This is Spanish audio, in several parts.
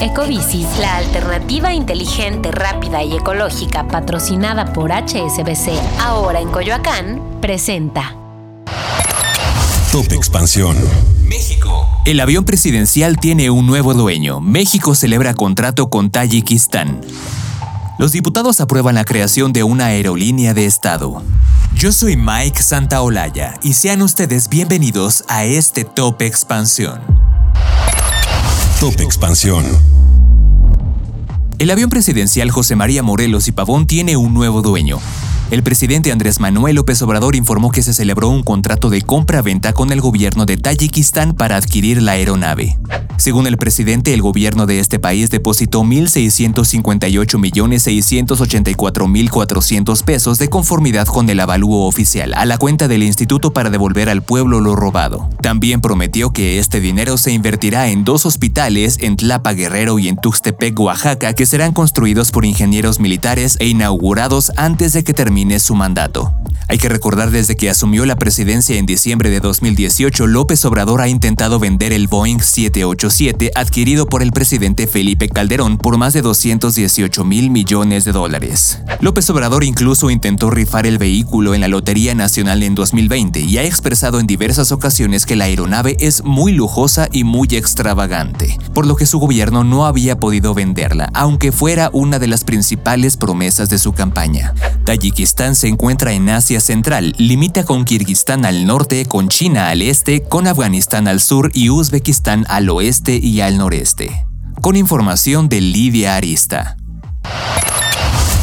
Ecobici, la alternativa inteligente, rápida y ecológica patrocinada por HSBC, ahora en Coyoacán, presenta. Top Expansión. México. El avión presidencial tiene un nuevo dueño. México celebra contrato con Tayikistán. Los diputados aprueban la creación de una aerolínea de Estado. Yo soy Mike Santaolalla y sean ustedes bienvenidos a este Top Expansión. Top Expansión. El avión presidencial José María Morelos y Pavón tiene un nuevo dueño. El presidente Andrés Manuel López Obrador informó que se celebró un contrato de compra-venta con el gobierno de Tayikistán para adquirir la aeronave. Según el presidente, el gobierno de este país depositó 1.658.684.400 pesos de conformidad con el avalúo oficial a la cuenta del instituto para devolver al pueblo lo robado. También prometió que este dinero se invertirá en dos hospitales en Tlapa Guerrero y en Tuxtepec, Oaxaca, que serán construidos por ingenieros militares e inaugurados antes de que termine su mandato. Hay que recordar desde que asumió la presidencia en diciembre de 2018, López Obrador ha intentado vender el Boeing 787 adquirido por el presidente Felipe Calderón por más de 218 mil millones de dólares. López Obrador incluso intentó rifar el vehículo en la Lotería Nacional en 2020 y ha expresado en diversas ocasiones que la aeronave es muy lujosa y muy extravagante, por lo que su gobierno no había podido venderla, aunque fuera una de las principales promesas de su campaña. Tayikistán se encuentra en Asia Central, limita con Kirguistán al norte, con China al este, con Afganistán al sur y Uzbekistán al oeste y al noreste. Con información de Lidia Arista.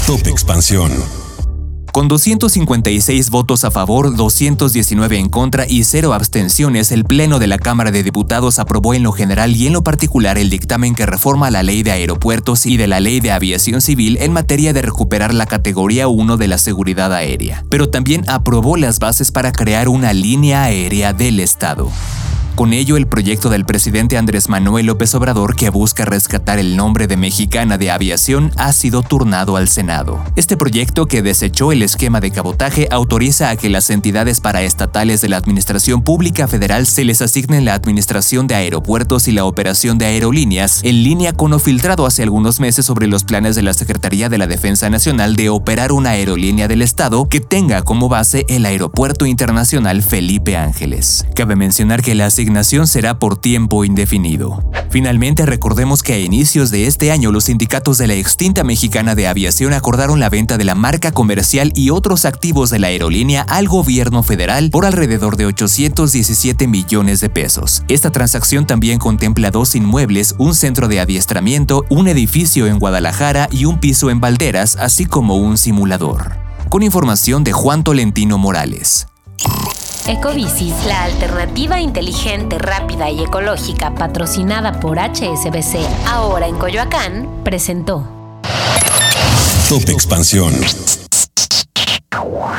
Top Expansión. Con 256 votos a favor, 219 en contra y cero abstenciones, el Pleno de la Cámara de Diputados aprobó en lo general y en lo particular el dictamen que reforma la Ley de Aeropuertos y de la Ley de Aviación Civil en materia de recuperar la categoría 1 de la seguridad aérea, pero también aprobó las bases para crear una línea aérea del Estado. Con ello, el proyecto del presidente Andrés Manuel López Obrador, que busca rescatar el nombre de Mexicana de Aviación, ha sido turnado al Senado. Este proyecto, que desechó el esquema de cabotaje, autoriza a que las entidades paraestatales de la Administración Pública Federal se les asignen la administración de aeropuertos y la operación de aerolíneas, en línea con lo filtrado hace algunos meses sobre los planes de la Secretaría de la Defensa Nacional de operar una aerolínea del Estado que tenga como base el Aeropuerto Internacional Felipe Ángeles. Cabe mencionar que la asignación será por tiempo indefinido. Finalmente, recordemos que a inicios de este año los sindicatos de la extinta mexicana de aviación acordaron la venta de la marca comercial y otros activos de la aerolínea al gobierno federal por alrededor de 817 millones de pesos. Esta transacción también contempla dos inmuebles, un centro de adiestramiento, un edificio en Guadalajara y un piso en Valderas, así como un simulador. Con información de Juan Tolentino Morales. Ecobici, la alternativa inteligente, rápida y ecológica patrocinada por HSBC, ahora en Coyoacán, presentó. Top Expansión.